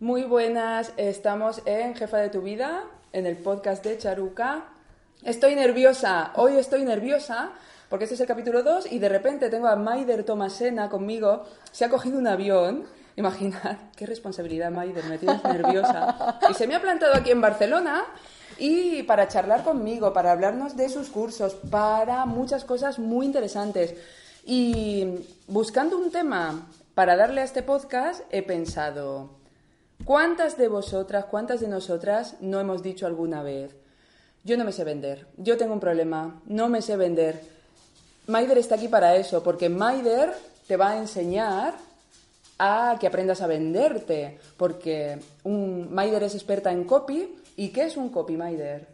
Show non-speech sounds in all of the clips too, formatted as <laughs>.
Muy buenas, estamos en Jefa de tu Vida, en el podcast de Charuca. Estoy nerviosa, hoy estoy nerviosa porque este es el capítulo 2 y de repente tengo a Maider Tomasena conmigo, se ha cogido un avión. Imaginad, <laughs> qué responsabilidad, Maider, me tienes nerviosa. Y se me ha plantado aquí en Barcelona y para charlar conmigo, para hablarnos de sus cursos, para muchas cosas muy interesantes. Y buscando un tema para darle a este podcast, he pensado, ¿cuántas de vosotras, cuántas de nosotras no hemos dicho alguna vez? Yo no me sé vender, yo tengo un problema, no me sé vender. Maider está aquí para eso, porque Maider te va a enseñar a que aprendas a venderte, porque un Maider es experta en copy. ¿Y qué es un copy, Maider?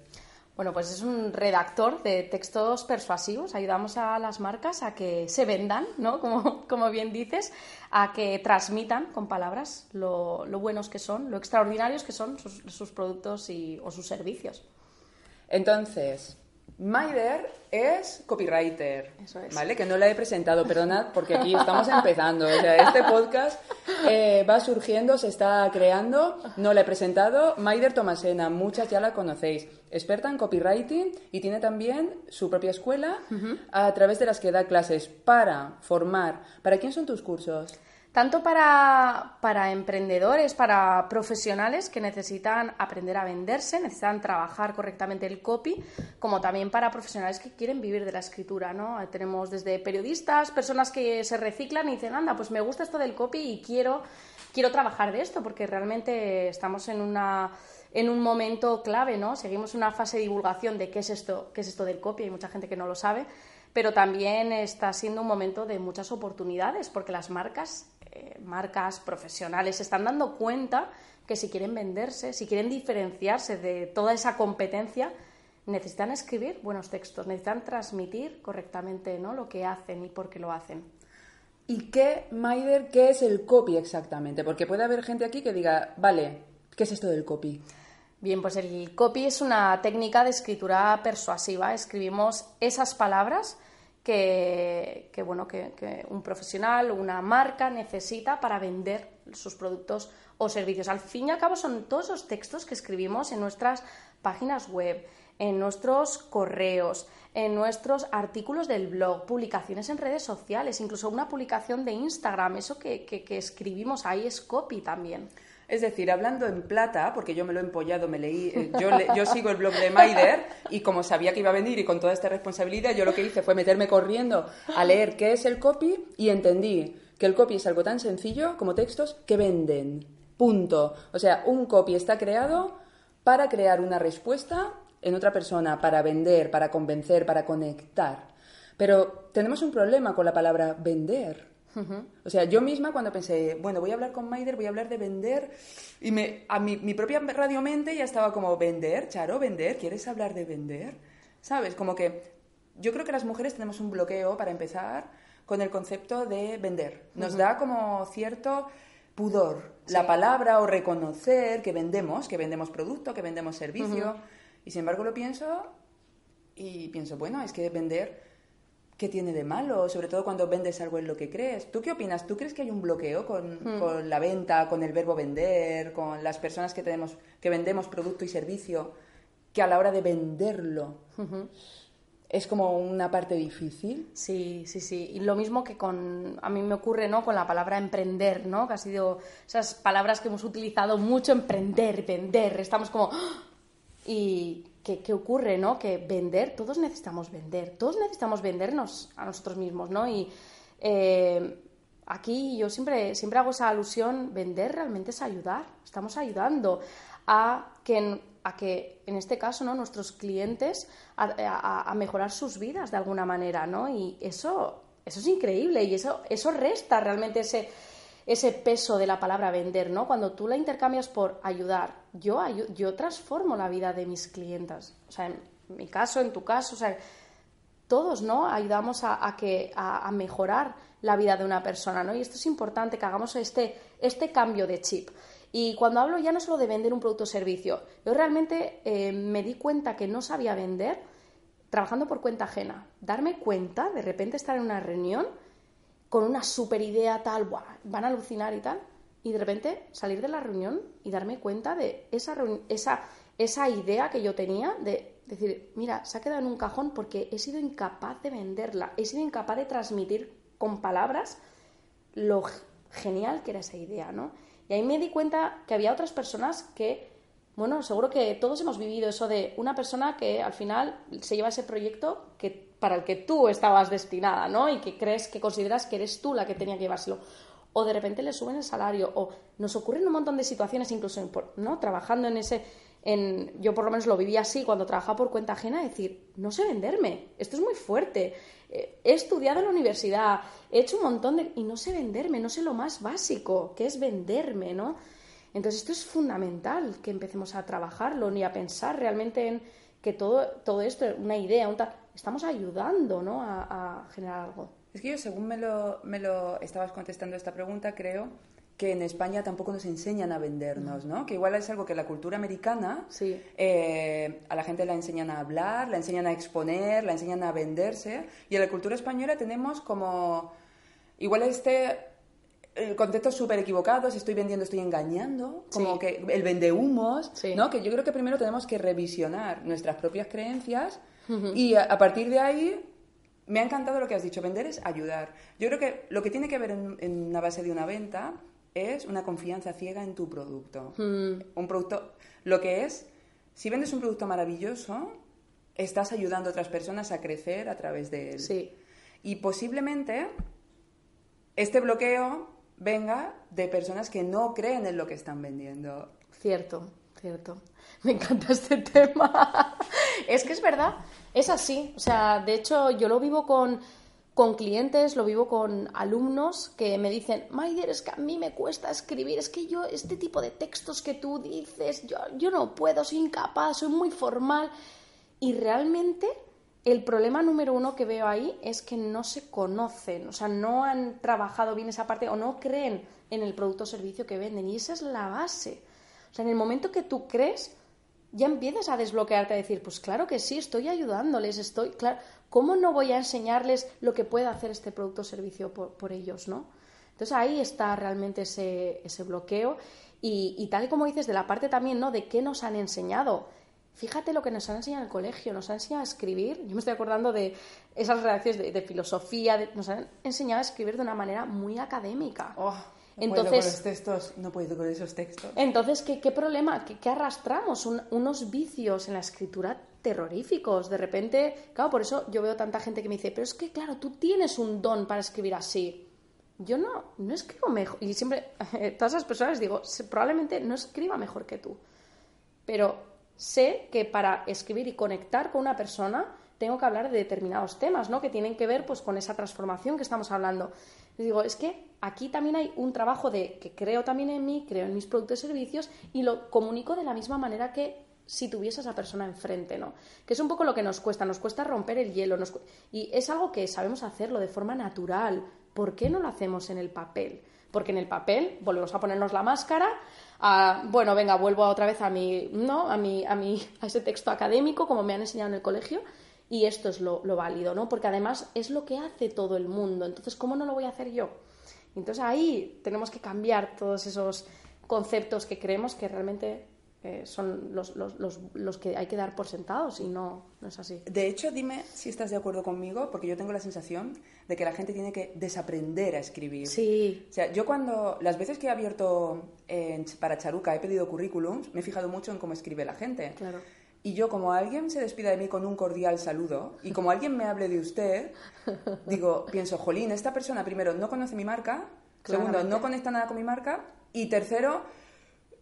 Bueno, pues es un redactor de textos persuasivos. Ayudamos a las marcas a que se vendan, ¿no? <laughs> Como, como bien dices, a que transmitan con palabras lo, lo buenos que son, lo extraordinarios que son sus, sus productos y, o sus servicios. Entonces, Maider es copywriter, Eso es. ¿vale? Que no la he presentado, perdonad, porque aquí estamos empezando. O sea, este podcast eh, va surgiendo, se está creando, no la he presentado. Maider Tomasena, muchas ya la conocéis. Experta en copywriting y tiene también su propia escuela a través de las que da clases para formar. ¿Para quién son tus cursos? Tanto para, para emprendedores, para profesionales que necesitan aprender a venderse, necesitan trabajar correctamente el copy, como también para profesionales que quieren vivir de la escritura, ¿no? Tenemos desde periodistas, personas que se reciclan y dicen, anda, pues me gusta esto del copy y quiero, quiero trabajar de esto, porque realmente estamos en una en un momento clave, ¿no? Seguimos una fase de divulgación de qué es esto, qué es esto del copy, hay mucha gente que no lo sabe, pero también está siendo un momento de muchas oportunidades, porque las marcas eh, marcas profesionales se están dando cuenta que si quieren venderse, si quieren diferenciarse de toda esa competencia, necesitan escribir buenos textos, necesitan transmitir correctamente ¿no? lo que hacen y por qué lo hacen. ¿Y qué, Maider, qué es el copy exactamente? Porque puede haber gente aquí que diga, vale, ¿qué es esto del copy? Bien, pues el copy es una técnica de escritura persuasiva. Escribimos esas palabras que, que, bueno, que, que, un profesional o una marca necesita para vender sus productos o servicios. Al fin y al cabo son todos los textos que escribimos en nuestras páginas web, en nuestros correos, en nuestros artículos del blog, publicaciones en redes sociales, incluso una publicación de Instagram. Eso que, que escribimos ahí es copy también. Es decir, hablando en plata, porque yo me lo he empollado, me leí, eh, yo, le, yo, sigo el blog de Maider y como sabía que iba a venir y con toda esta responsabilidad, yo lo que hice fue meterme corriendo a leer qué es el copy y entendí que el copy es algo tan sencillo como textos que venden. Punto. O sea, un copy está creado para crear una respuesta en otra persona, para vender, para convencer, para conectar. Pero tenemos un problema con la palabra vender. Uh -huh. O sea, yo misma cuando pensé, bueno, voy a hablar con Maider, voy a hablar de vender, y me, a mi, mi propia radiomente ya estaba como, ¿vender? Charo, ¿vender? ¿Quieres hablar de vender? ¿Sabes? Como que yo creo que las mujeres tenemos un bloqueo para empezar con el concepto de vender. Nos uh -huh. da como cierto pudor sí. la palabra o reconocer que vendemos, que vendemos producto, que vendemos servicio. Uh -huh. Y sin embargo lo pienso y pienso, bueno, es que vender ¿qué tiene de malo? Sobre todo cuando vendes algo en lo que crees. ¿Tú qué opinas? ¿Tú crees que hay un bloqueo con, mm. con, la venta, con el verbo vender, con las personas que, tenemos, que vendemos producto y servicio, que a la hora de venderlo uh -huh. es como una parte difícil? Sí, sí, sí. Y lo mismo que con, a mí me ocurre ¿no? con la palabra emprender, ¿no? que ha sido esas palabras que hemos utilizado mucho, emprender, vender, estamos como... <gasps> Y ¿Qué, ¿qué, ocurre, no? Que vender, todos necesitamos vender, todos necesitamos vendernos a nosotros mismos, ¿no? Y eh, aquí yo siempre, siempre hago esa alusión, vender realmente es ayudar, estamos ayudando a que, a que en este caso, ¿no? Nuestros clientes a mejorar sus vidas de alguna manera, ¿no? Y eso, eso es increíble y eso, eso resta realmente ese ese peso de la palabra vender, ¿no? Cuando tú la intercambias por ayudar, yo, yo transformo la vida de mis clientas. O sea, en mi caso, en tu caso, o sea, todos, ¿no? Ayudamos a, que, a, mejorar la vida de una persona, ¿no? Y esto es importante, que hagamos este, este cambio de chip. Y cuando hablo ya no solo de vender un producto o servicio, yo realmente eh, me di cuenta que no sabía vender trabajando por cuenta ajena. Darme cuenta, de repente estar en una reunión con una super idea tal, van a alucinar y tal, y de repente salir de la reunión y darme cuenta de esa, esa, esa idea que yo tenía de decir, mira, se ha quedado en un cajón porque he sido incapaz de venderla, he sido incapaz de transmitir con palabras lo genial que era esa idea, ¿no? Y ahí me di cuenta que había otras personas que bueno, seguro que todos hemos vivido eso de una persona que al final se lleva ese proyecto que, para el que tú estabas destinada, ¿no? Y que crees, que consideras que eres tú la que tenía que llevárselo. O de repente le suben el salario, o nos ocurren un montón de situaciones, incluso, ¿no? Trabajando en ese, en, yo por lo menos lo viví así cuando trabajaba por cuenta ajena, decir, no sé venderme, esto es muy fuerte, eh, he estudiado en la universidad, he hecho un montón de... y no sé venderme, no sé lo más básico, que es venderme, ¿no? Entonces esto es fundamental que empecemos a trabajarlo ni a pensar realmente en que todo, todo esto, una idea, un tal, estamos ayudando ¿no? a, generar algo. Es que yo, según me lo, me lo estabas contestando esta pregunta, creo que en España tampoco nos enseñan a vendernos, ¿no? Que igual es algo que la cultura americana sí. Eh, a la gente la enseñan a hablar, la enseñan a exponer, la enseñan a venderse, y en la cultura española tenemos como igual este el concepto súper equivocado, si estoy vendiendo estoy engañando, como que el vende humos, ¿no? Que yo creo que primero tenemos que revisionar nuestras propias creencias y a, partir de ahí me ha encantado lo que has dicho, vender es ayudar. Yo creo que lo que tiene que ver en, en una base de una venta es una confianza ciega en tu producto. Un producto, lo que es, si vendes un producto maravilloso, estás ayudando a otras personas a crecer a través de él. Sí. Y posiblemente este bloqueo venga de personas que no creen en lo que están vendiendo. Cierto, cierto. Me encanta este <laughs> tema. es que es verdad, es así. O sea, de hecho, yo lo vivo con, con clientes, lo vivo con alumnos que me dicen, Maider, es que a mí me cuesta escribir, es que yo, este tipo de textos que tú dices, yo, yo no puedo, soy incapaz, soy muy formal. Y realmente el problema número uno que veo ahí es que no se conocen, o sea, no han trabajado bien esa parte o no creen en el producto o servicio que venden. Y esa es la base. O sea, en el momento que tú crees, ya empiezas a desbloquearte, a decir, pues claro que sí, estoy ayudándoles, estoy, claro, ¿cómo no voy a enseñarles lo que puede hacer este producto o servicio por, ellos, no? Entonces ahí está realmente ese, ese bloqueo y, tal y como dices, de la parte también, ¿no? De qué nos han enseñado Fíjate lo que nos han enseñado en el colegio, nos han enseñado a escribir. Yo me estoy acordando de esas redacciones de, filosofía, nos han enseñado a escribir de una manera muy académica. Oh, no entonces, puedo con los textos, no puedo con esos textos. Entonces, ¿qué, problema? ¿Qué, arrastramos? unos vicios en la escritura terroríficos. De repente, claro, por eso yo veo tanta gente que me dice, pero es que, claro, tú tienes un don para escribir así. Yo no, no escribo mejor. Y siempre, <laughs> todas esas personas digo, probablemente no escriba mejor que tú. Pero sé que para escribir y conectar con una persona tengo que hablar de determinados temas, ¿no? Que tienen que ver pues con esa transformación que estamos hablando. Les digo, es que aquí también hay un trabajo de que creo también en mí, creo en mis productos y servicios y lo comunico de la misma manera que si tuviese a esa persona enfrente, ¿no? Que es un poco lo que nos cuesta, nos cuesta romper el hielo, y es algo que sabemos hacerlo de forma natural. ¿Por qué no lo hacemos en el papel? Porque en el papel volvemos a ponernos la máscara, bueno, venga, vuelvo otra vez a mi, ¿no? A mi, a mi, a ese texto académico, como me han enseñado en el colegio, y esto es lo, válido, ¿no? Porque además es lo que hace todo el mundo, entonces, ¿cómo no lo voy a hacer yo? Entonces ahí tenemos que cambiar todos esos conceptos que creemos que realmente eh, son los, los, los, los, que hay que dar por sentados y no, no es así. De hecho, dime si estás de acuerdo conmigo, porque yo tengo la sensación de que la gente tiene que desaprender a escribir. Sí. O sea, yo cuando, las veces que he abierto para Charuca, he pedido currículums, me he fijado mucho en cómo escribe la gente. Claro. Y yo, como alguien se despida de mí con un cordial saludo, y como alguien me hable de usted, digo, pienso, jolín, esta persona primero no conoce mi marca, segundo, no conecta nada con mi marca, y tercero,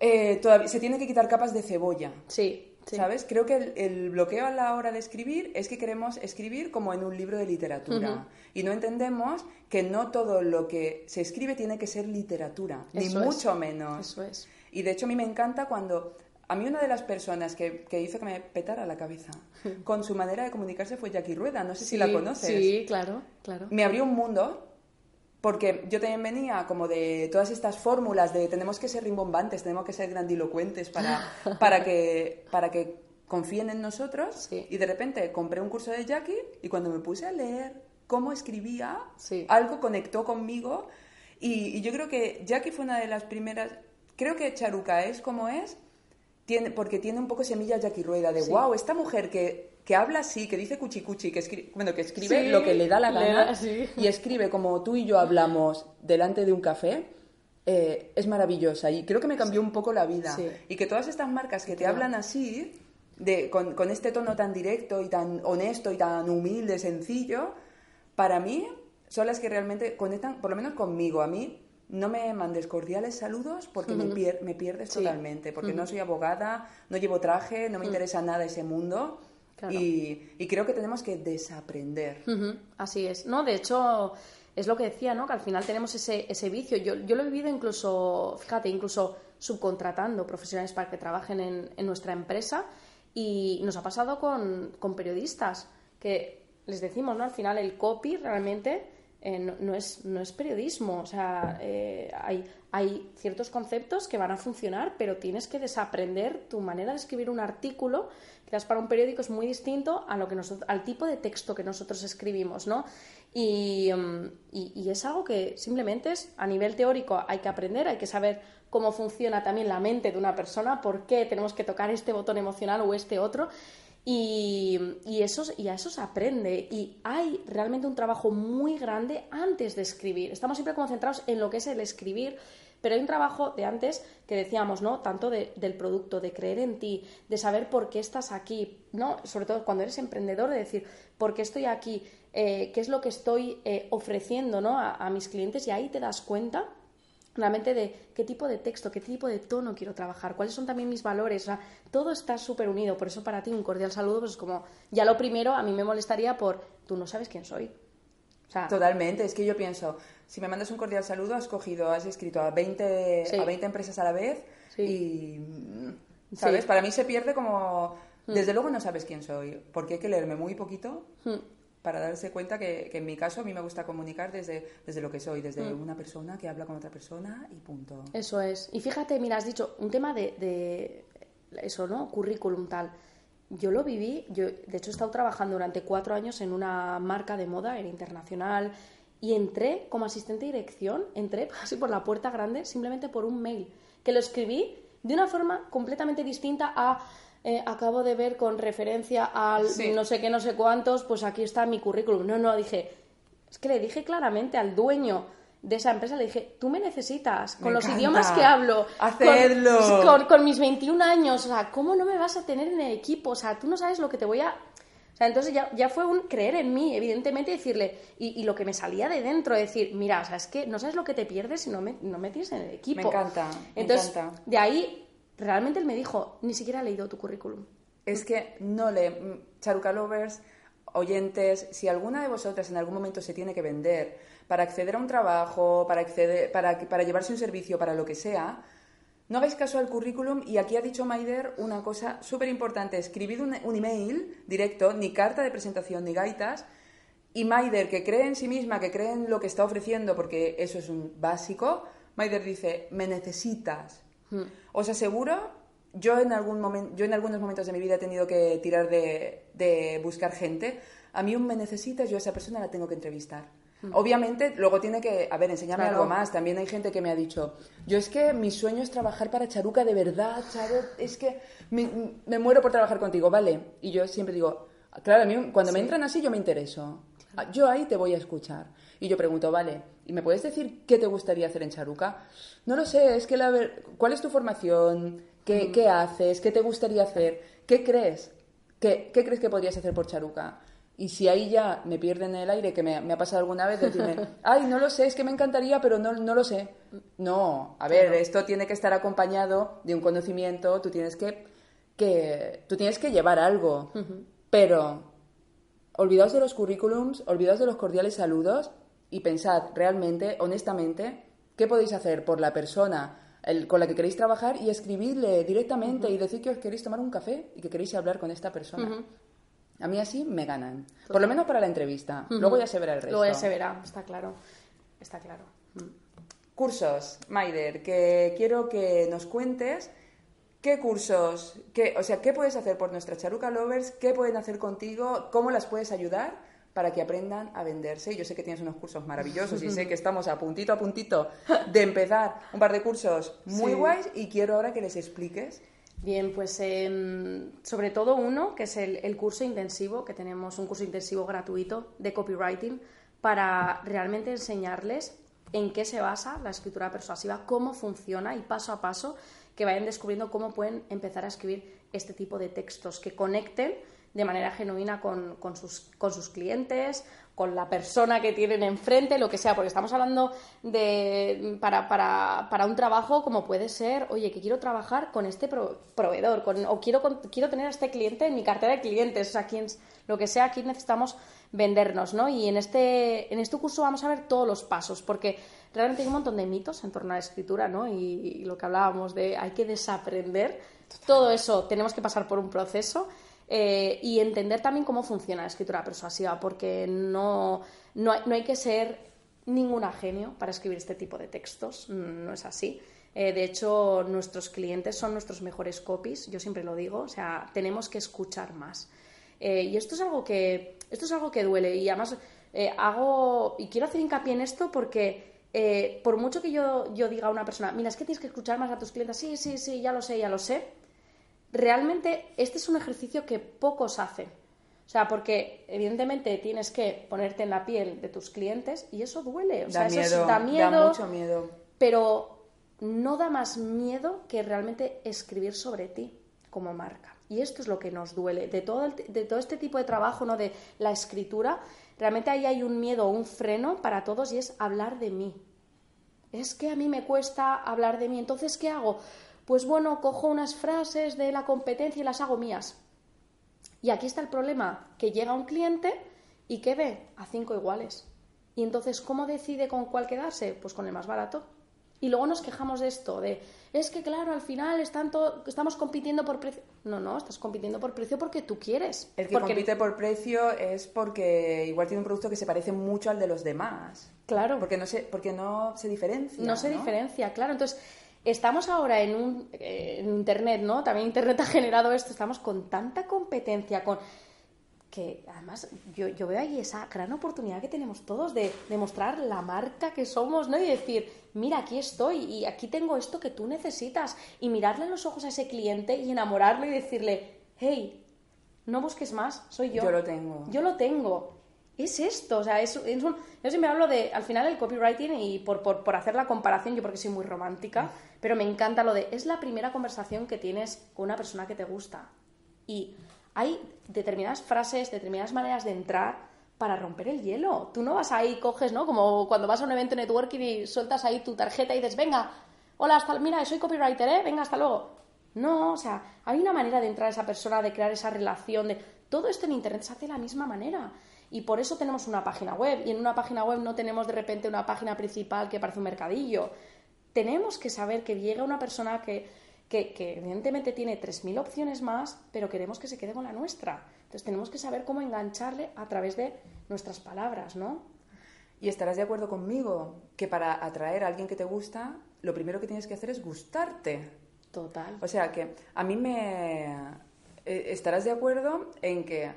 eh, todavía se tiene que quitar capas de cebolla. Sí. ¿Sabes? Creo que el, el, bloqueo a la hora de escribir es que queremos escribir como en un libro de literatura. Y no entendemos que no todo lo que se escribe tiene que ser literatura, ni mucho menos. Eso es. Y de hecho a mí me encanta cuando... A mí una de las personas que, que hizo que me petara la cabeza <laughs> con su manera de comunicarse fue Jackie Rueda. No sé si la conoces. Sí, claro, claro. Me abrió un mundo porque yo también venía como de todas estas fórmulas de tenemos que ser rimbombantes, tenemos que ser grandilocuentes para, <laughs> para, que, para que confíen en nosotros. Y de repente compré un curso de Jackie y cuando me puse a leer cómo escribía, algo conectó conmigo. Y, yo creo que Jackie fue una de las primeras. Creo que Charuca es como es, tiene, porque tiene un poco semilla Jackie Rueda de wow, esta mujer que que habla así, que dice cuchi cuchi, que escribe, bueno, que escribe lo que le da la gana y escribe como tú y yo hablamos delante de un café, eh, es maravillosa y creo que me cambió un poco la vida. Y que todas estas marcas que te hablan así, de, con, con, este tono tan directo y tan honesto y tan humilde, sencillo, para mí son las que realmente conectan, por lo menos conmigo, a mí. No me mandes cordiales saludos porque me, me, pierdes totalmente, porque no soy abogada, no llevo traje, no me interesa nada ese mundo y, creo que tenemos que desaprender. Así es. No, de hecho, es lo que decía, ¿no? Que al final tenemos ese, ese vicio. Yo, yo lo he vivido incluso, fíjate, incluso subcontratando profesionales para que trabajen en, en nuestra empresa. Y nos ha pasado con, con, periodistas que les decimos, ¿no? Al final el copy realmente eh, no, es, no es periodismo. O sea, eh, hay, hay ciertos conceptos que van a funcionar, pero tienes que desaprender tu manera de escribir un artículo para un periódico es muy distinto a lo que nosotros, al tipo de texto que nosotros escribimos, ¿no? Mm, y, es algo que simplemente es a nivel teórico hay que aprender, hay que saber cómo funciona también la mente de una persona, por qué tenemos que tocar este botón emocional o este otro. Y, y, eso, y a eso se aprende. Y hay realmente un trabajo muy grande antes de escribir. Estamos siempre concentrados en lo que es el escribir pero hay un trabajo de antes que decíamos, ¿no? Tanto del producto, de creer en ti, de saber por qué estás aquí, ¿no? Sobre todo cuando eres emprendedor, de decir, ¿por qué estoy aquí? Eh, ¿Qué es lo que estoy eh, ofreciendo, ¿no? A, mis clientes y ahí te das cuenta realmente de qué tipo de texto, qué tipo de tono quiero trabajar, cuáles son también mis valores, o sea, todo está súper unido, por eso para ti un cordial saludo, pues es como, ya lo primero a mí me molestaría por, tú no sabes quién soy. Totalmente, es que yo pienso, si me mandas un cordial saludo, has cogido, has escrito a 20, a 20 empresas a la vez y, ¿sabes? Para mí se pierde como... Hmm. Desde luego no sabes quién soy, porque hay que leerme muy poquito hmm. Para darse cuenta que, en mi caso a mí me gusta comunicar desde, desde lo que soy, desde hmm. una persona que habla con otra persona y punto. Eso es. Y fíjate, mira, has dicho un tema de, de eso, ¿no? Currículum tal yo lo viví, yo de hecho he estado trabajando durante cuatro años en una marca de moda, era internacional, y entré como asistente de dirección, entré <laughs> así por la puerta grande simplemente por un mail, que lo escribí de una forma completamente distinta a eh, acabo de ver con referencia al no sé qué, no sé cuántos, pues aquí está mi currículum. No, no, dije, es que le dije claramente al dueño de esa empresa, le dije, tú me necesitas, con los idiomas que hablo, Con, con, mis 21 años, o sea, ¿cómo no me vas a tener en el equipo? O sea, tú no sabes lo que te voy a o sea, entonces ya, ya, fue un creer en mí, evidentemente, decirle, y, lo que me salía de dentro, decir, mira, o sea, es que no sabes lo que te pierdes si no me, no me tienes en el equipo. Me encanta. Entonces, me encanta. de ahí, realmente él me dijo, ni siquiera he leído tu currículum. Es que no le. Charuca Lovers, oyentes, si alguna de vosotras en algún momento se tiene que vender para acceder a un trabajo, para, acceder, para, para llevarse un servicio, para lo que sea, no hagáis caso al currículum y aquí ha dicho Maider una cosa súper importante. Escribid un, email directo, ni carta de presentación, ni gaitas. Y Maider, que cree en sí misma, que cree en lo que está ofreciendo, porque eso es un básico, Maider dice, me necesitas. Hmm. Os aseguro, yo en, algún momento, yo en algunos momentos de mi vida he tenido que tirar de, de buscar gente. A mí un me necesitas, yo a esa persona la tengo que entrevistar. Obviamente, luego tiene que, a ver, enséñame algo más. También hay gente que me ha dicho, yo es que mi sueño es trabajar para Charuca de verdad, Charo, es que me, muero por trabajar contigo, ¿vale? Y yo siempre digo, claro, a mí cuando me entran así yo me intereso. Ah, yo ahí te voy a escuchar. Y yo pregunto, vale, ¿y me puedes decir qué te gustaría hacer en Charuca? No lo sé, es que la ver... ¿cuál es tu formación? ¿Qué, ¿Qué, haces? ¿Qué te gustaría hacer? ¿Qué crees? ¿Qué, ¿Qué crees que podrías hacer por Charuca? Y si ahí ya me pierden el aire, que me, ha pasado alguna vez, decirme, <laughs> ay, no lo sé, es que me encantaría, pero no, no lo sé. No, a ver, esto tiene que estar acompañado de un conocimiento, tú tienes que que tú tienes que llevar algo, pero olvidaos de los currículums, olvidaos de los cordiales saludos y pensad realmente, honestamente, qué podéis hacer por la persona con la que queréis trabajar y escribirle directamente y decir que os queréis tomar un café y que queréis hablar con esta persona. A mí así me ganan. Por lo menos para la entrevista. Luego ya se verá el resto. Luego ya se verá, está claro. Está claro. Cursos, Maider, que quiero que nos cuentes qué cursos, qué, o sea, qué puedes hacer por nuestras charuca lovers, qué pueden hacer contigo, cómo las puedes ayudar para que aprendan a venderse. Yo sé que tienes unos cursos maravillosos y sé que estamos a puntito a puntito de empezar un par de cursos muy guays y quiero ahora que les expliques. Bien, pues em, sobre todo uno, que es el, curso intensivo, que tenemos un curso intensivo gratuito de copywriting para realmente enseñarles en qué se basa la escritura persuasiva, cómo funciona y paso a paso que vayan descubriendo cómo pueden empezar a escribir este tipo de textos que conecten de manera genuina con, con, sus, con sus clientes, con la persona que tienen enfrente, lo que sea, porque estamos hablando de para, para, para un trabajo como puede ser, oye, que quiero trabajar con este proveedor, con, o quiero, quiero tener a este cliente en mi cartera de clientes, o sea, quien, lo que sea, aquí necesitamos vendernos, ¿no? Y en este, en este curso vamos a ver todos los pasos, porque realmente hay un montón de mitos en torno a la escritura, ¿no? Y lo que hablábamos de hay que desaprender, todo eso tenemos que pasar por un proceso eh, y entender también cómo funciona la escritura persuasiva, porque no, no, hay, que ser ninguna genio para escribir este tipo de textos, no es así. Eh, de hecho, nuestros clientes son nuestros mejores copies, yo siempre lo digo, o sea, tenemos que escuchar más. Eh, y esto es algo que, esto es algo que duele y además hago, y quiero hacer hincapié en esto porque por mucho que yo, yo diga a una persona, mira, es que tienes que escuchar más a tus clientes, sí, sí, sí, ya lo sé, ya lo sé, realmente este es un ejercicio que pocos hacen. O sea, porque evidentemente tienes que ponerte en la piel de tus clientes y eso duele. O da sea, miedo, da miedo. Da mucho miedo. Pero no da más miedo que realmente escribir sobre ti como marca. Y esto es lo que nos duele. De todo, de todo este tipo de trabajo, ¿no? De la escritura, realmente ahí hay un miedo, un freno para todos y es hablar de mí. Es que a mí me cuesta hablar de mí. Entonces, ¿qué hago? Pues bueno, cojo unas frases de la competencia y las hago mías. Y aquí está el problema, que llega un cliente y que ve a cinco iguales. Y entonces, ¿cómo decide con cuál quedarse? Pues con el más barato. Y luego nos quejamos de esto, de, es que claro, al final estamos compitiendo por precio. No, no, estás compitiendo por precio porque tú quieres. El que porque... compite por precio es porque igual tiene un producto que se parece mucho al de los demás. Claro. Porque no se, porque no se diferencia. No se diferencia, claro. Entonces, Estamos ahora en, un, eh, en Internet, ¿no? También Internet ha generado esto. Estamos con tanta competencia, con que además yo, yo, veo ahí esa gran oportunidad que tenemos todos de demostrar la marca que somos, ¿no? Y decir, mira, aquí estoy y aquí tengo esto que tú necesitas. Y mirarle en los ojos a ese cliente y enamorarlo y decirle, hey, no busques más, soy yo. Yo lo tengo. Yo lo tengo es esto, o sea, es, es un... Yo siempre hablo de, al final, el copywriting y por, por, por, hacer la comparación, yo porque soy muy romántica, pero me encanta lo de, es la primera conversación que tienes con una persona que te gusta. Y hay determinadas frases, determinadas maneras de entrar para romper el hielo. Tú no vas ahí, coges, ¿no? Como cuando vas a un evento networking y sueltas ahí tu tarjeta y dices, venga, hola, hasta, mira, soy copywriter, ¿eh? Venga, hasta luego. No, o sea, hay una manera de entrar a esa persona, de crear esa relación, de... Todo esto en Internet se hace de la misma manera. Y por eso tenemos una página web. Y en una página web no tenemos de repente una página principal que parece un mercadillo. Tenemos que saber que llega una persona que, que, evidentemente tiene 3.000 opciones más, pero queremos que se quede con la nuestra. Entonces tenemos que saber cómo engancharle a través de nuestras palabras, ¿no? Y estarás de acuerdo conmigo que para atraer a alguien que te gusta, lo primero que tienes que hacer es gustarte. Total. O sea que a mí me... Eh, estarás de acuerdo en que...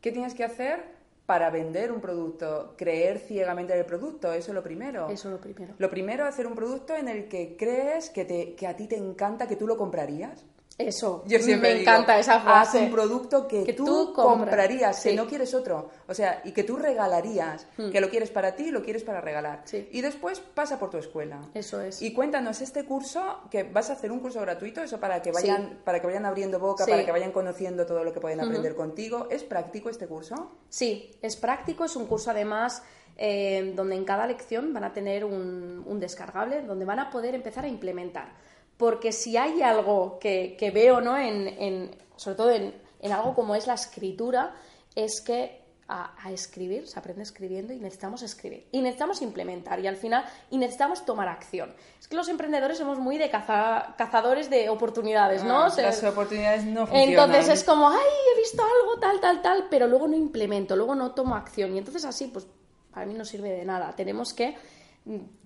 ¿Qué tienes que hacer para vender un producto, creer ciegamente en el producto, eso es lo primero. Eso es lo primero. Lo primero, hacer un producto en el que crees que, te, que a ti te encanta, que tú lo comprarías. Eso, Yo siempre me encanta esa frase. Haz un producto que, tú, comprarías, que no quieres otro. O sea, y que tú regalarías, hmm. que lo quieres para ti y lo quieres para regalar. Y después pasa por tu escuela. Eso es. Y cuéntanos este curso, que vas a hacer un curso gratuito, eso para que vayan, para que vayan abriendo boca, para que vayan conociendo todo lo que pueden aprender contigo. ¿Es práctico este curso? Sí, es práctico, es un curso además... Eh, donde en cada lección van a tener un descargable donde van a poder empezar a implementar porque si hay algo que, veo, ¿no? En, sobre todo en, algo como es la escritura, es que a, escribir, se aprende escribiendo y necesitamos escribir. Y necesitamos implementar y al final, y necesitamos tomar acción. Es que los emprendedores somos muy de cazadores de oportunidades, ¿no? Ah, las oportunidades no funcionan. Entonces es como, ay, he visto algo, tal, tal, tal, pero luego no implemento, luego no tomo acción. Y entonces así, pues para mí no sirve de nada. Tenemos que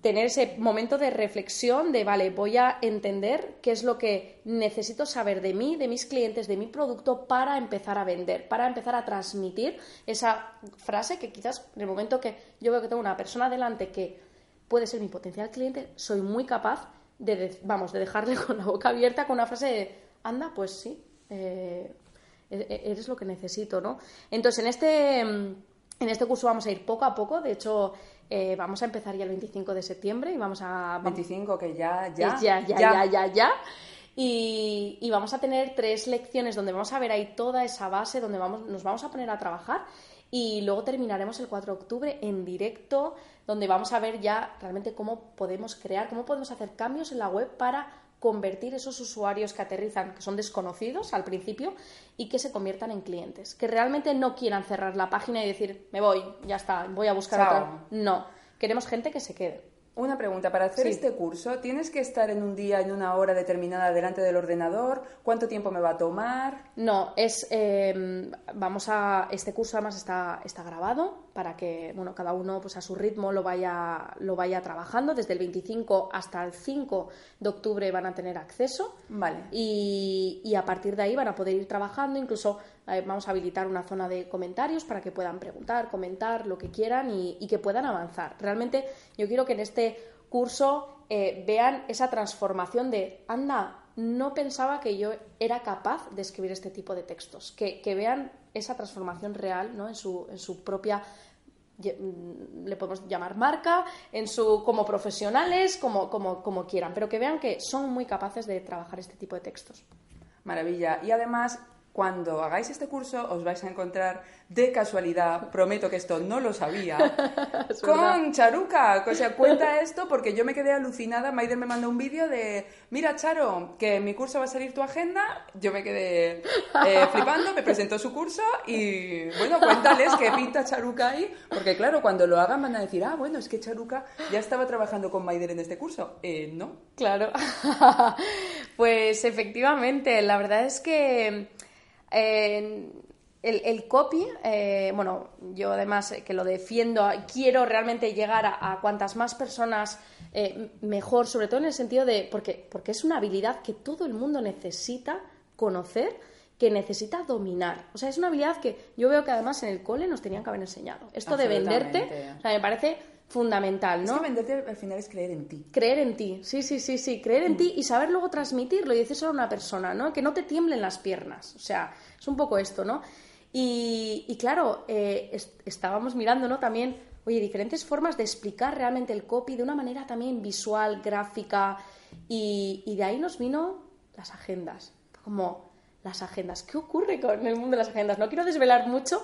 tener ese momento de reflexión de, vale, voy a entender qué es lo que necesito saber de mí, de mis clientes, de mi producto para empezar a vender, para empezar a transmitir esa frase que quizás en el momento que yo veo que tengo una persona delante que puede ser mi potencial cliente, soy muy capaz de, vamos, de dejarle <laughs> con la boca abierta con una frase de, anda, pues sí, eh, e-, e-, eres lo que necesito, ¿no? Entonces, en este, en este curso vamos a ir poco a poco, de hecho, eh, vamos a empezar ya el 25 de septiembre y vamos a... 25, que ya, ya, ya, ya, ya, ya, ya. Y, vamos a tener tres lecciones donde vamos a ver ahí toda esa base, donde vamos, nos vamos a poner a trabajar y luego terminaremos el 4 de octubre en directo, donde vamos a ver ya realmente cómo podemos crear, cómo podemos hacer cambios en la web para convertir esos usuarios que aterrizan, que son desconocidos al principio, y que se conviertan en clientes. Que realmente no quieran cerrar la página y decir, me voy, ya está, voy a buscar otra. No, queremos gente que se quede. Una pregunta, para hacer este curso, ¿tienes que estar en un día, en una hora determinada delante del ordenador? ¿Cuánto tiempo me va a tomar? No, es em, vamos a este curso además está, está grabado para que bueno, cada uno pues a su ritmo lo vaya lo vaya trabajando. Desde el 25 hasta el 5 de octubre van a tener acceso. Vale. Y, y a partir de ahí van a poder ir trabajando, incluso eh, vamos a habilitar una zona de comentarios para que puedan preguntar, comentar lo que quieran y, que puedan avanzar. Realmente yo quiero que en este curso eh, vean esa transformación de, anda, no pensaba que yo era capaz de escribir este tipo de textos, que, vean esa transformación real ¿no? en, su, en su propia mm, le podemos llamar marca, en su, como profesionales, como, como, como quieran, pero que vean que son muy capaces de trabajar este tipo de textos. Maravilla. Y además, cuando hagáis este curso os vais a encontrar de casualidad, prometo que esto no lo sabía, <laughs> con Charuca. O sea, cuenta esto porque yo me quedé alucinada. Maider me mandó un vídeo de, mira Charo, que en mi curso va a salir tu agenda. Yo me quedé eh, flipando, me presentó su curso y bueno, cuéntales qué pinta Charuca ahí. Porque claro, cuando lo hagan van a decir, ah, bueno, es que Charuca ya estaba trabajando con Maider en este curso. Eh, no. Claro. <laughs> pues efectivamente, la verdad es que el, copy, eh, bueno, yo además que lo defiendo, quiero realmente llegar a, cuantas más personas eh, mejor, sobre todo en el sentido de, porque, porque es una habilidad que todo el mundo necesita conocer, que necesita dominar. O sea, es una habilidad que yo veo que además en el cole nos tenían que haber enseñado. Esto de venderte, o sea, me parece fundamental, ¿no? Es que venderte al final es creer en ti. Creer en ti, sí, sí, sí, sí, creer en ti y saber luego transmitirlo y decírselo a una persona, ¿no? Que no te tiemblen las piernas, o sea, es un poco esto, ¿no? Y, claro, eh, estábamos mirando, ¿no? También, oye, diferentes formas de explicar realmente el copy de una manera también visual, gráfica, y, de ahí nos vino las agendas, como las agendas. ¿Qué ocurre con el mundo de las agendas? No quiero desvelar mucho,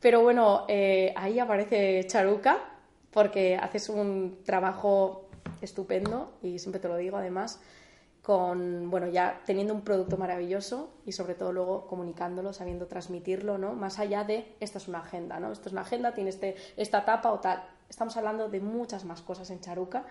pero bueno, eh, ahí aparece Charuca, porque haces un trabajo estupendo y siempre te lo digo además con bueno ya teniendo un producto maravilloso y sobre todo luego comunicándolo sabiendo transmitirlo no más allá de esta es una agenda no esto es una agenda tiene este esta etapa o tal estamos hablando de muchas más cosas en Charuca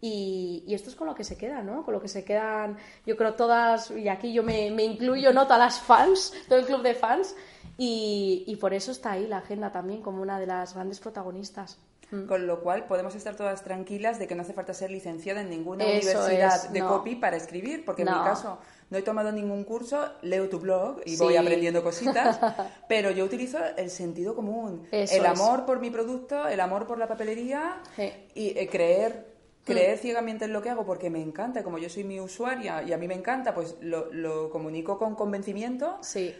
y, esto es con lo que se queda, ¿no? Con lo que se quedan, yo creo, todas, y aquí yo me, me incluyo, ¿no? Todas las fans, todo el club de fans, y, y, por eso está ahí la agenda también como una de las grandes protagonistas. Mm. Con lo cual podemos estar todas tranquilas de que no hace falta ser licenciada en ninguna universidad de copy para escribir, porque en mi caso no he tomado ningún curso, leo tu blog y voy aprendiendo cositas, <laughs> pero yo utilizo el sentido común, el amor por mi producto, el amor por la papelería y eh, creer creer mm. ciegamente en lo que hago porque me encanta, como yo soy mi usuaria y a mí me encanta, pues lo, comunico con convencimiento sí.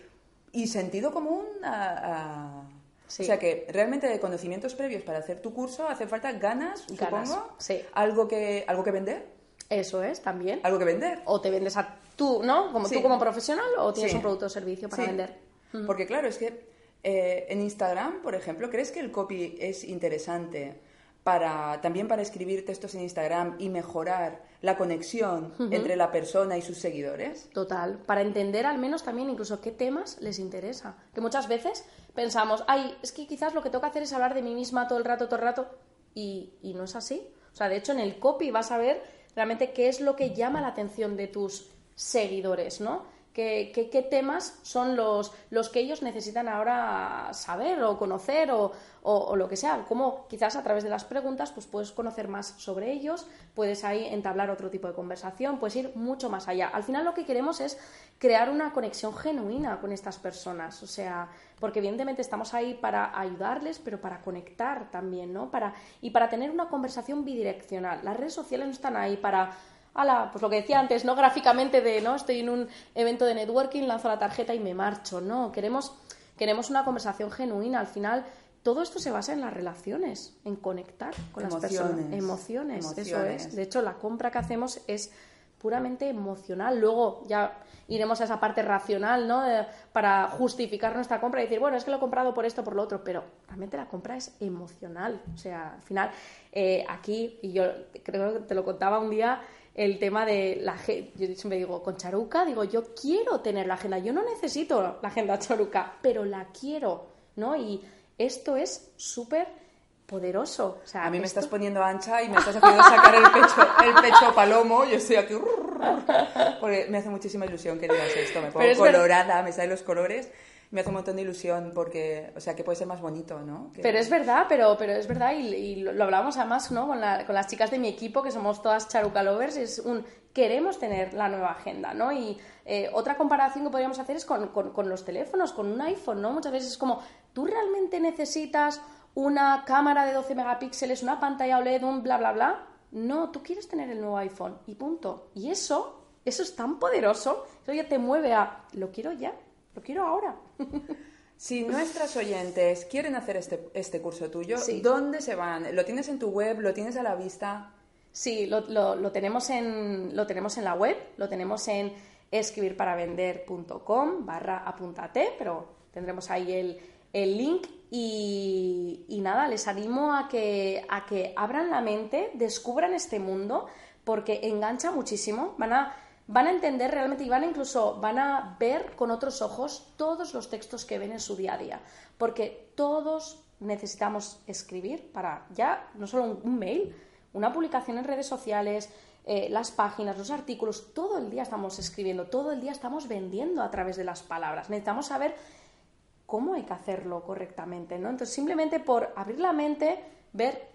y sentido común a o sea que realmente de conocimientos previos para hacer tu curso hace falta ganas, supongo. Sí. Algo que, algo que vender. Eso es, también. Algo que vender. O te vendes a tú, ¿no? Como tú como profesional o tienes un producto o servicio para vender. Porque claro, es que eh, en Instagram, por ejemplo, ¿crees que el copy es interesante? Para, también para escribir textos en Instagram y mejorar la conexión entre la persona y sus seguidores. Total, para entender al menos también incluso qué temas les interesa. Que muchas veces pensamos, ay, es que quizás lo que tengo que hacer es hablar de mí misma todo el rato, todo el rato, y, y no es así. O sea, de hecho en el copy vas a ver realmente qué es lo que llama la atención de tus seguidores, ¿no? Qué, temas son los, los, que ellos necesitan ahora saber o conocer o, o, lo que sea. Cómo quizás a través de las preguntas pues puedes conocer más sobre ellos, puedes ahí entablar otro tipo de conversación, puedes ir mucho más allá. Al final lo que queremos es crear una conexión genuina con estas personas, o sea, porque evidentemente estamos ahí para ayudarles, pero para conectar también, ¿no? Para, y para tener una conversación bidireccional. Las redes sociales no están ahí para ala, pues lo que decía antes, no gráficamente de, no, estoy en un evento de networking, lanzo la tarjeta y me marcho, no, queremos, queremos una conversación genuina, al final todo esto se basa en las relaciones, en conectar con las personas, emociones, eso es. De hecho, la compra que hacemos es puramente emocional. Luego ya iremos a esa parte racional, ¿no? para justificar nuestra compra y decir, bueno, es que lo he comprado por esto, por lo otro, pero realmente la compra es emocional. O sea, al final, eh, aquí, y yo creo que te lo contaba un día, el tema de la yo siempre digo, con Charuca, digo, yo quiero tener la agenda, yo no necesito la agenda Charuca, pero la quiero, ¿no? Y esto es súper poderoso. O sea, a mí me estás poniendo ancha y me estás haciendo sacar el pecho, el pecho palomo, yo estoy aquí, <laughs> porque me hace muchísima ilusión que digas esto, me pongo colorada, me salen los colores me hace un montón de ilusión porque, o sea, que puede ser más bonito, ¿no? Pero es verdad, pero, pero es verdad y, lo, hablábamos además, ¿no? Con, la, con, las chicas de mi equipo, que somos todas charuca lovers, es un queremos tener la nueva agenda, ¿no? Y eh, otra comparación que podríamos hacer es con, con, los teléfonos, con un iPhone, ¿no? Muchas veces es como, ¿tú realmente necesitas una cámara de 12 megapíxeles, una pantalla OLED, un bla, bla, bla? No, tú quieres tener el nuevo iPhone y punto. Y eso, eso es tan poderoso, eso ya te mueve a, lo quiero ya, lo quiero ahora. Si nuestras oyentes quieren hacer este, este curso tuyo, ¿dónde se van? ¿Lo tienes en tu web? ¿Lo tienes a la vista? Sí, lo, lo, tenemos, en, lo tenemos en la web, lo tenemos en escribirparavender.com barra apúntate, pero tendremos ahí el, el link y, y, nada, les animo a que, a que abran la mente, descubran este mundo, porque engancha muchísimo, van a van a entender realmente y van a incluso van a ver con otros ojos todos los textos que ven en su día a día, porque todos necesitamos escribir para ya no solo un, mail, una publicación en redes sociales, eh, las páginas, los artículos, todo el día estamos escribiendo, todo el día estamos vendiendo a través de las palabras. Necesitamos saber cómo hay que hacerlo correctamente, ¿no? Entonces, simplemente por abrir la mente, ver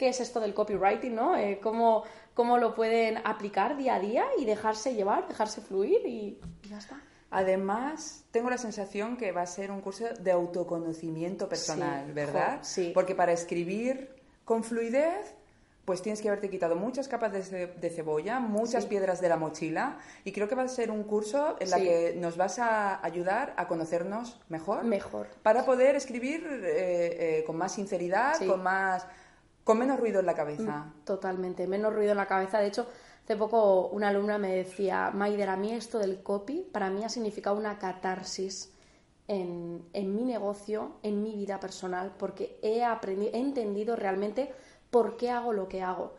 qué es esto del copywriting, ¿no? Eh, cómo, cómo, lo pueden aplicar día a día y dejarse llevar, dejarse fluir y, ya está. Además, tengo la sensación que va a ser un curso de autoconocimiento personal, ¿verdad? sí. Porque para escribir con fluidez, pues tienes que haberte quitado muchas capas de, cebolla, muchas piedras de la mochila, y creo que va a ser un curso en la que nos vas a ayudar a conocernos mejor. Mejor. Para poder escribir eh, eh, con más sinceridad, con más con menos ruido en la cabeza. Mm, totalmente, menos ruido en la cabeza. De hecho, hace poco una alumna me decía, Maider, a mí esto del copy, para mí ha significado una catarsis en, mi negocio, en mi vida personal, porque he, aprendido, he entendido realmente por qué hago lo que hago.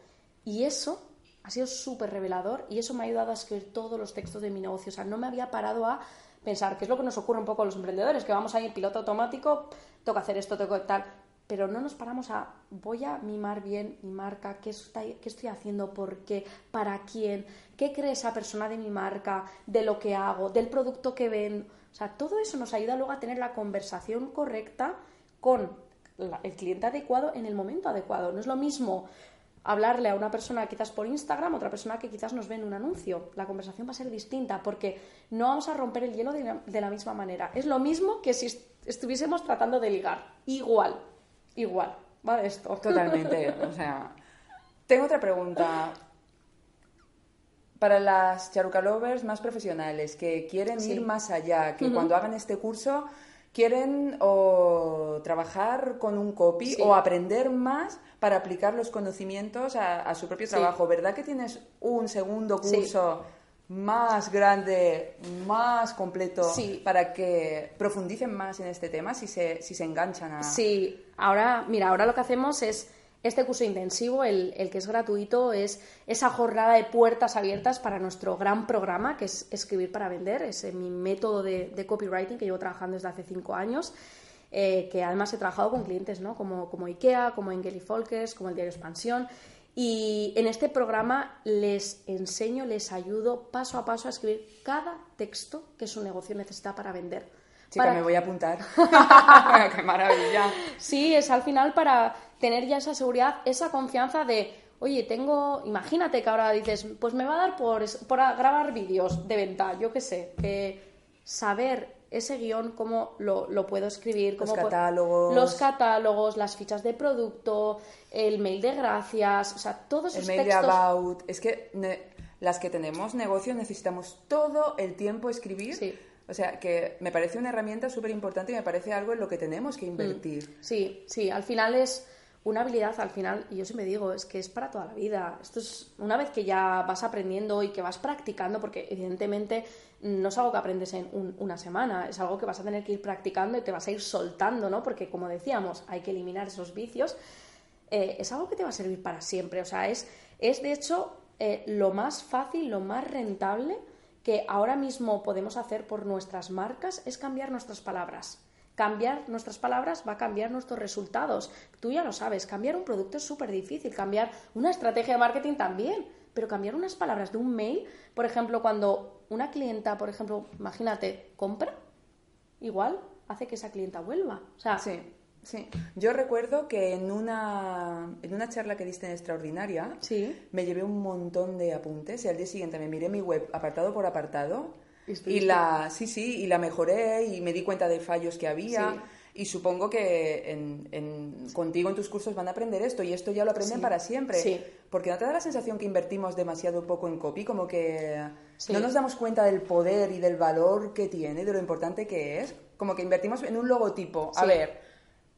Y eso ha sido súper revelador y eso me ha ayudado a escribir todos los textos de mi negocio. O sea, no me había parado a pensar, que es lo que nos ocurre un poco a los emprendedores, que vamos ahí en piloto automático, toca hacer esto, toca tal pero no nos paramos a voy a mimar bien mi marca, qué estoy, qué estoy haciendo, por qué, para quién, qué cree esa persona de mi marca, de lo que hago, del producto que ven. O sea, todo eso nos ayuda luego a tener la conversación correcta con el cliente adecuado en el momento adecuado. No es lo mismo hablarle a una persona quizás por Instagram, otra persona que quizás nos ve en un anuncio. La conversación va a ser distinta porque no vamos a romper el hielo de la misma manera. Es lo mismo que si estuviésemos tratando de ligar. Igual igual, va esto. Totalmente, <laughs> o sea... Tengo otra pregunta. Para las charuca lovers más profesionales que quieren ir más allá, que cuando hagan este curso quieren o trabajar con un copy o aprender más para aplicar los conocimientos a, su propio trabajo. ¿Verdad que tienes un segundo curso más grande, más completo, para que profundicen más en este tema si se, si se enganchan a... Sí, ahora, mira, ahora lo que hacemos es Este curso intensivo, el, que es gratuito, es esa jornada de puertas abiertas para nuestro gran programa, que es Escribir para Vender. Es mi método de, copywriting que llevo trabajando desde hace cinco años. Eh, que además he trabajado con clientes ¿no? como, como IKEA, como Engel y Folkers, como el Diario Expansión. Y en este programa les enseño, les ayudo paso a paso a escribir cada texto que su negocio necesita para vender. Chica, me voy a apuntar. <laughs> ¡Qué maravilla! Sí, es al final para tener ya esa seguridad, esa confianza de, oye, tengo, imagínate que ahora dices, pues me va a dar por, por grabar vídeos de venta, yo qué sé, que saber ese guion, cómo lo, puedo escribir, cómo los catálogos. los catálogos, las fichas de producto, el mail de gracias, o sea, todos esos El mail de about. Es que las que tenemos negocio necesitamos todo el tiempo escribir. Sí. O sea, que me parece una herramienta súper importante y me parece algo en lo que tenemos que invertir. Mm. Sí, sí, al final es una habilidad al final, y yo siempre digo, es que es para toda la vida. Esto es una vez que ya vas aprendiendo y que vas practicando, porque evidentemente no es algo que aprendes en una semana, es algo que vas a tener que ir practicando y te vas a ir soltando, ¿no? Porque como decíamos, hay que eliminar esos vicios. Eh, es algo que te va a servir para siempre. O sea, es, es de hecho eh, lo más fácil, lo más rentable que ahora mismo podemos hacer por nuestras marcas es cambiar nuestras palabras. Cambiar nuestras palabras va a cambiar nuestros resultados. Tú ya lo sabes, cambiar un producto es súper difícil, cambiar una estrategia de marketing también, pero cambiar unas palabras de un mail, por ejemplo, cuando una clienta, por ejemplo, imagínate, compra, igual hace que esa clienta vuelva. O sea, sí. Sí, yo recuerdo que en una, en una charla que diste en Extraordinaria, sí. me llevé un montón de apuntes y al día siguiente me miré mi web apartado por apartado y la, sí, sí, y la mejoré y me di cuenta de fallos que había. Y supongo que en, contigo en tus cursos van a aprender esto y esto ya lo aprenden para siempre. Sí. Porque no te da la sensación que invertimos demasiado poco en copy, como que no nos damos cuenta del poder y del valor que tiene, de lo importante que es. Como que invertimos en un logotipo. A ver,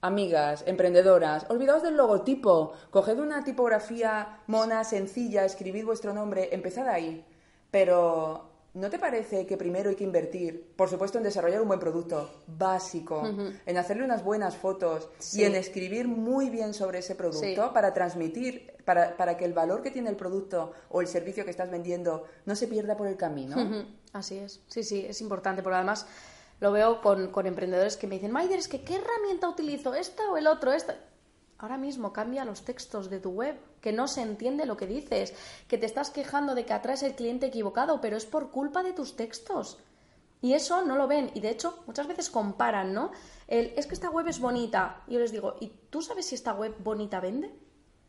amigas, emprendedoras, olvidaos del logotipo. Coged una tipografía mona, sencilla, escribid vuestro nombre, empezad ahí. Pero ¿No te parece que primero hay que invertir, por supuesto, en desarrollar un buen producto básico, en hacerle unas buenas fotos y en escribir muy bien sobre ese producto para transmitir, para, para, que el valor que tiene el producto o el servicio que estás vendiendo no se pierda por el camino? Así es, sí, sí, es importante, porque además lo veo con, con emprendedores que me dicen, Maider, es que ¿qué herramienta utilizo? ¿Esta o el otro? ¿Esta? Ahora mismo cambia los textos de tu web, que no se entiende lo que dices, que te estás quejando de que atraes el cliente equivocado, pero es por culpa de tus textos. Y eso no lo ven. Y de hecho, muchas veces comparan, ¿no? El, es que esta web es bonita. Y yo les digo, ¿y tú sabes si esta web bonita vende?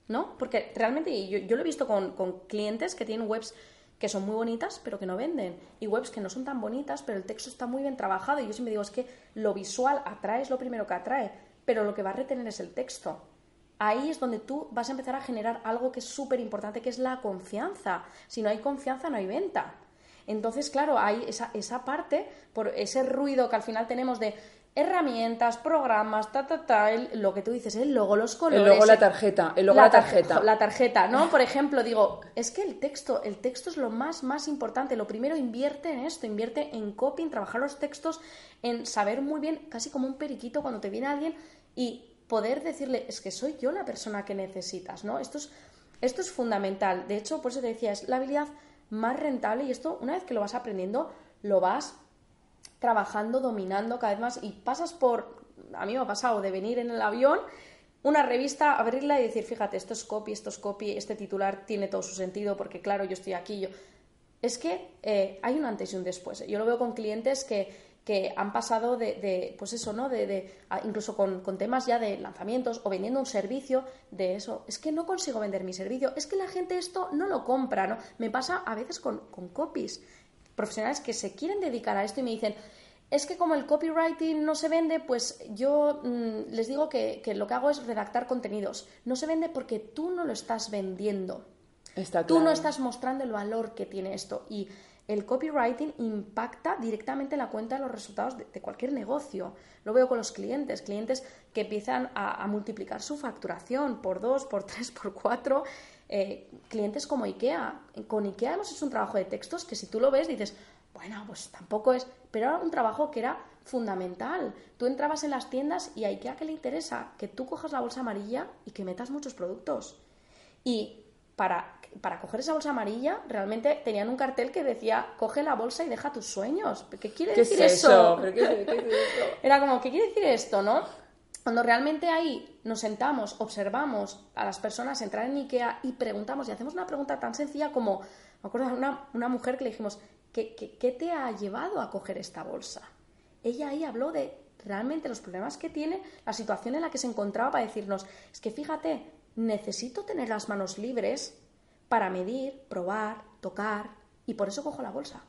¿No? Porque realmente yo, lo he visto con, con clientes que tienen webs que son muy bonitas pero que no venden y webs que no son tan bonitas pero el texto está muy bien trabajado y yo siempre digo es que lo visual atrae es lo primero que atrae pero lo que va a retener es el texto ahí es donde tú vas a empezar a generar algo que es súper importante, que es la confianza. Si no hay confianza, no hay venta. Entonces, claro, hay esa, esa parte, por ese ruido que al final tenemos de herramientas, programas, ta, ta, ta, lo que tú dices, el logo, los colores. El logo, la tarjeta, el logo, la, tarjeta. La tarjeta, ¿no? Por ejemplo, digo, es que el texto, el texto es lo más, más importante. Lo primero, invierte en esto, invierte en copy, en trabajar los textos, en saber muy bien, casi como un periquito cuando te viene alguien y poder decirle, es que soy yo la persona que necesitas, ¿no? Esto es, esto es fundamental. De hecho, por eso te decía, es la habilidad más rentable y esto, una vez que lo vas aprendiendo, lo vas trabajando, dominando cada vez más y pasas por, a mí me ha pasado de venir en el avión, una revista, abrirla y decir, fíjate, esto es copy, esto es copy, este titular tiene todo su sentido porque claro, yo estoy aquí, yo... Es que eh, hay un antes y un después. Yo lo veo con clientes que que han pasado de, pues eso, ¿no? De, incluso con, temas ya de lanzamientos o vendiendo un servicio, de eso, es que no consigo vender mi servicio, es que la gente esto no lo compra, ¿no? Me pasa a veces con, copies, profesionales que se quieren dedicar a esto y me dicen, es que como el copywriting no se vende, pues yo mm, les digo que, que, lo que hago es redactar contenidos. No se vende porque tú no lo estás vendiendo. Tú no estás mostrando el valor que tiene esto. Y el copywriting impacta directamente la cuenta de los resultados de, cualquier negocio. Lo veo con los clientes, clientes que empiezan a, multiplicar su facturación por dos, por tres, por cuatro. Eh, clientes como IKEA. Con IKEA hemos hecho un trabajo de textos que si tú lo ves dices, Bueno, pues tampoco es, pero era un trabajo que era fundamental. Tú entrabas en las tiendas y a IKEA que le interesa que tú cojas la bolsa amarilla y que metas muchos productos. Y para, para coger esa bolsa amarilla, realmente tenían un cartel que decía, coge la bolsa y deja tus sueños. ¿Qué quiere decir eso? <laughs> Era como, ¿qué quiere decir esto, no? Cuando realmente ahí nos sentamos, observamos a las personas entrar en IKEA y preguntamos, y hacemos una pregunta tan sencilla como, me acuerdo de una, una mujer que le dijimos, ¿qué, qué, te ha llevado a coger esta bolsa? Ella ahí habló de realmente los problemas que tiene, la situación en la que se encontraba para decirnos, es que fíjate, necesito tener las manos libres para medir, probar, tocar, y por eso cojo la bolsa.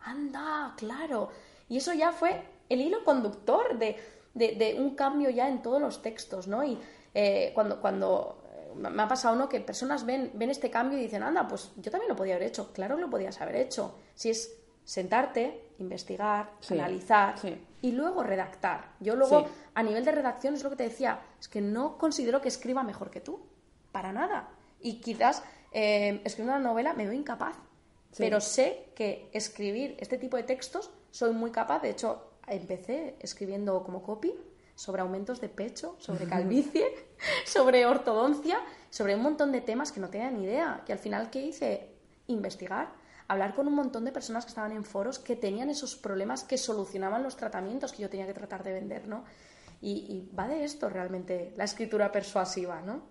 Anda, claro. Y eso ya fue el hilo conductor de de, un cambio ya en todos los textos, ¿no? Y eh, cuando, cuando eh, me ha pasado uno que personas ven, ven este cambio y dicen, anda, pues yo también lo podía haber hecho. Claro que lo podías haber hecho. Si es sentarte, investigar, analizar y luego redactar. Yo luego, a nivel de redacción, es lo que te decía, es que no considero que escriba mejor que tú, para nada. Y quizás eh, escribiendo una novela me veo incapaz, pero sé que escribir este tipo de textos soy muy capaz. De hecho, empecé escribiendo como copy sobre aumentos de pecho, sobre <laughs> calvicie, sobre ortodoncia, sobre un montón de temas que no tenía ni idea. Que al final, ¿qué hice? Investigar, hablar con un montón de personas que estaban en foros que tenían esos problemas que solucionaban los tratamientos que yo tenía que tratar de vender, ¿no? Y, y va de esto realmente la escritura persuasiva, ¿no?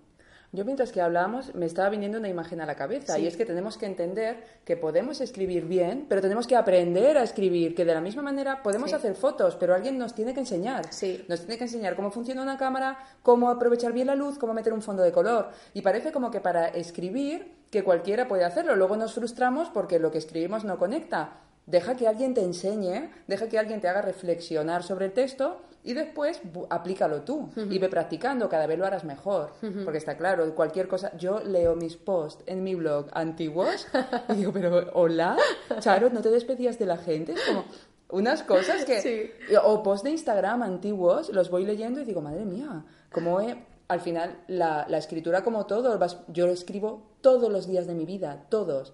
Yo mientras que hablábamos me estaba viniendo una imagen a la cabeza y es que tenemos que entender que podemos escribir bien, pero tenemos que aprender a escribir, que de la misma manera podemos hacer fotos, pero alguien nos tiene que enseñar. Nos tiene que enseñar cómo funciona una cámara, cómo aprovechar bien la luz, cómo meter un fondo de color. Y parece como que para escribir que cualquiera puede hacerlo. Luego nos frustramos porque lo que escribimos no conecta. Deja que alguien te enseñe, deja que alguien te haga reflexionar sobre el texto y después aplícalo tú y ve practicando, cada vez lo harás mejor. Porque está claro, cualquier cosa. Yo leo mis posts en mi blog antiguos <laughs> y digo, pero hola, Charo, ¿no te despedías de la gente? Es como unas cosas que. O posts de Instagram antiguos, los voy leyendo y digo, madre mía, como he. Al final, la, la escritura, como todo, yo lo escribo todos los días de mi vida, todos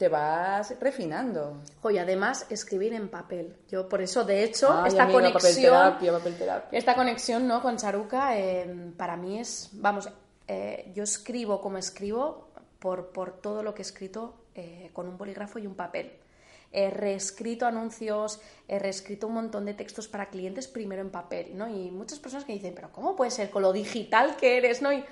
te vas refinando. Y además escribir en papel. Yo por eso, de hecho, esta conexión, esta conexión, ¿no? Con Charuca, eh, para mí es, vamos, eh, yo escribo como escribo por, por todo lo que he escrito eh, con un bolígrafo y un papel. He reescrito anuncios, he reescrito un montón de textos para clientes primero en papel, ¿no? Y muchas personas que dicen, pero ¿cómo puede ser con lo digital que eres, ¿no? Y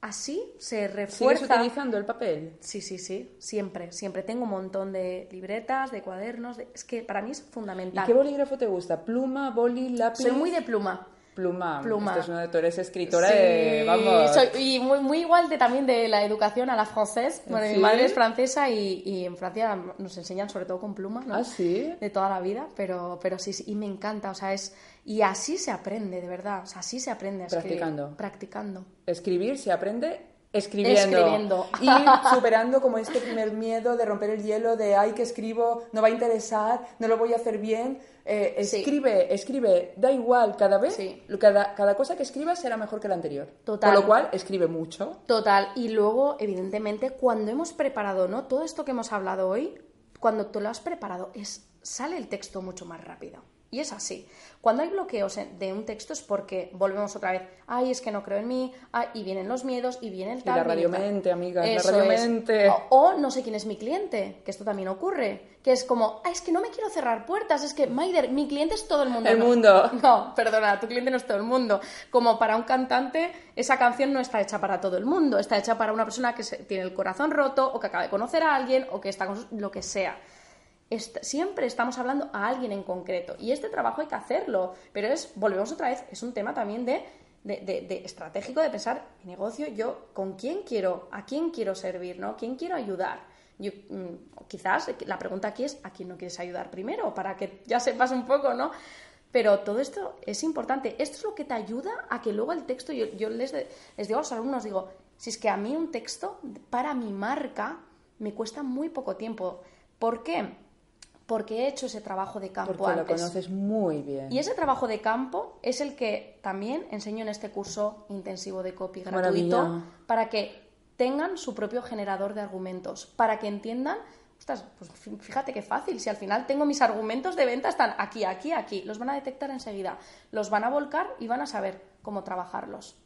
así se refuerza. ¿Sigues utilizando el papel? Sí, sí, sí, siempre, siempre. Tengo un montón de libretas, de cuadernos, es que para mí es fundamental. ¿Y qué bolígrafo te gusta? ¿Pluma, boli, lápiz? Soy muy de pluma. Pluma. Pluma. Esto es una, tú eres escritora de, vamos... y muy, muy igual de, también de la educación a la francés. Bueno, mi madre es francesa y, y, en Francia nos enseñan sobre todo con pluma, ¿no? Ah, sí. De toda la vida, pero, pero sí, sí, y me encanta, o sea, es y así se aprende, de verdad. O sea, así se aprende a escribir. Practicando. Practicando. Escribir se aprende escribiendo. Escribiendo. Y <laughs> superando como este primer miedo de romper el hielo, de ay, que escribo, no va a interesar, no lo voy a hacer bien. Eh, escribe, escribe, da igual, cada vez, cada, cada, cosa que escribas será mejor que la anterior. Total. Con lo cual, escribe mucho. Total. Y luego, evidentemente, cuando hemos preparado, ¿no? Todo esto que hemos hablado hoy, cuando tú lo has preparado, es, sale el texto mucho más rápido. Y es así. Cuando hay bloqueos de un texto es porque volvemos otra vez, ay, es que no creo en mí, y vienen los miedos, y viene el tal. Y la radiomente, amiga, la radiomente. O, no sé quién es mi cliente, que esto también ocurre, que es como, ay, es que no me quiero cerrar puertas, es que, Maider, mi cliente es todo el mundo. El mundo. <laughs> No, perdona, tu cliente no es todo el mundo. Como para un cantante, esa canción no está hecha para todo el mundo, está hecha para una persona que tiene el corazón roto, o que acaba de conocer a alguien, o que está con lo que sea siempre estamos hablando a alguien en concreto. Y este trabajo hay que hacerlo. Pero es, volvemos otra vez, es un tema también de, de, estratégico de pensar, mi negocio, yo con quién quiero, a quién quiero servir, ¿no? ¿Quién quiero ayudar? Yo, mm, quizás la pregunta aquí es, ¿a quién no quieres ayudar primero? Para que ya sepas un poco, ¿no? Pero todo esto es importante. Esto es lo que te ayuda a que luego el texto, yo, yo les, les digo a los alumnos, digo, si es que a mí un texto para mi marca me cuesta muy poco tiempo. ¿Por qué? Porque he hecho ese trabajo de campo porque lo conoces muy bien. Y ese trabajo de campo es el que también enseño en este curso intensivo de copy gratuito para que tengan su propio generador de argumentos, para que entiendan, ostras, pues fíjate qué fácil, si al final tengo mis argumentos de venta, están aquí, aquí, aquí, los van a detectar enseguida, los van a volcar y van a saber cómo trabajarlos.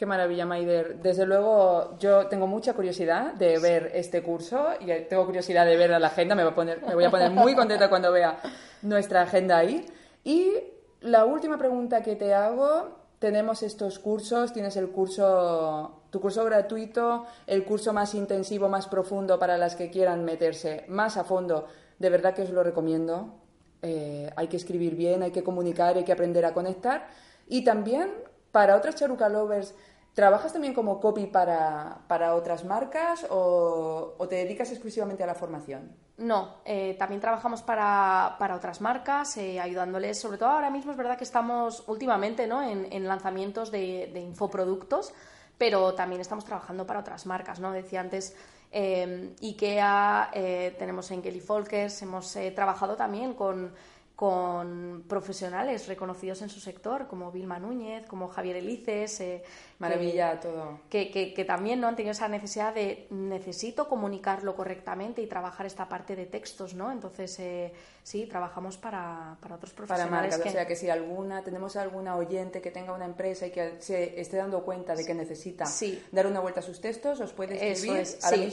Qué maravilla, Maider. Desde luego, yo tengo mucha curiosidad de ver este curso y tengo curiosidad de ver la agenda. Me, voy a poner, me voy a poner muy contenta cuando vea nuestra agenda ahí. Y la última pregunta que te hago, tenemos estos cursos, tienes el curso, tu curso gratuito, el curso más intensivo, más profundo para las que quieran meterse más a fondo. De verdad que os lo recomiendo. Eh, hay que escribir bien, hay que comunicar, hay que aprender a conectar. Y también para otras charuca lovers ¿Trabajas también como copy para, otras marcas o, te dedicas exclusivamente a la formación? No, eh, también trabajamos para, otras marcas, eh, ayudándoles, sobre todo ahora mismo es verdad que estamos últimamente ¿no? en, lanzamientos de, infoproductos, pero también estamos trabajando para otras marcas, ¿no? Decía antes eh, IKEA, tenemos en Kelly Folkers, hemos trabajado también con con profesionales reconocidos en su sector, como Vilma Núñez, como Javier Elices. Eh, Maravilla todo. Que, que, también ¿no? han tenido esa necesidad de necesito comunicarlo correctamente y trabajar esta parte de textos, ¿no? Entonces, eh, sí, trabajamos para, para otros profesionales. Para marcas, o sea que si alguna, tenemos alguna oyente que tenga una empresa y que se esté dando cuenta de que necesita dar una vuelta a sus textos, os puede escribir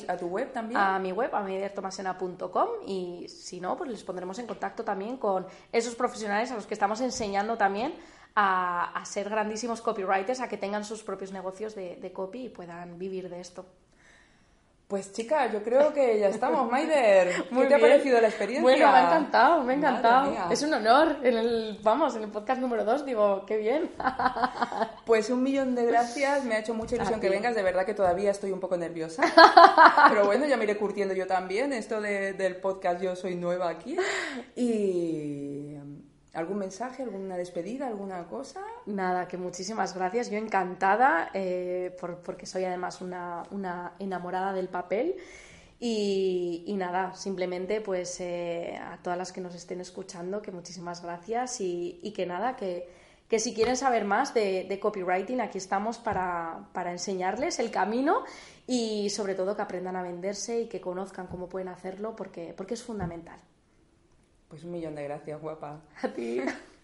a, tu web también. A mi web, a medidertomasena.com y si no, pues les pondremos en contacto también con esos profesionales a los que estamos enseñando también a, ser grandísimos copywriters, a que tengan sus propios negocios de, copy y puedan vivir de esto. Pues chica, yo creo que ya estamos, <laughs> Maider. ¿Qué te ha parecido la experiencia? Bueno, me ha encantado, me ha encantado. Es un honor. En el, vamos, en el podcast número 2 digo, qué bien. <laughs> Pues un millón de gracias, me ha hecho mucha ilusión que vengas, de verdad que todavía estoy un poco nerviosa. <laughs> Pero bueno, ya me iré curtiendo yo también. Esto del podcast, yo soy nueva aquí. Y ¿Algún mensaje, alguna despedida, alguna cosa? Nada, que muchísimas gracias. Yo encantada, eh, porque soy además una, enamorada del papel. Y, nada, simplemente pues eh, a todas las que nos estén escuchando, que muchísimas gracias y, que nada, que, si quieren saber más de, copywriting, aquí estamos para, para, enseñarles el camino y sobre todo que aprendan a venderse y que conozcan cómo pueden hacerlo porque, porque es fundamental. Pues un millón de gracias, guapa. A ti. <laughs>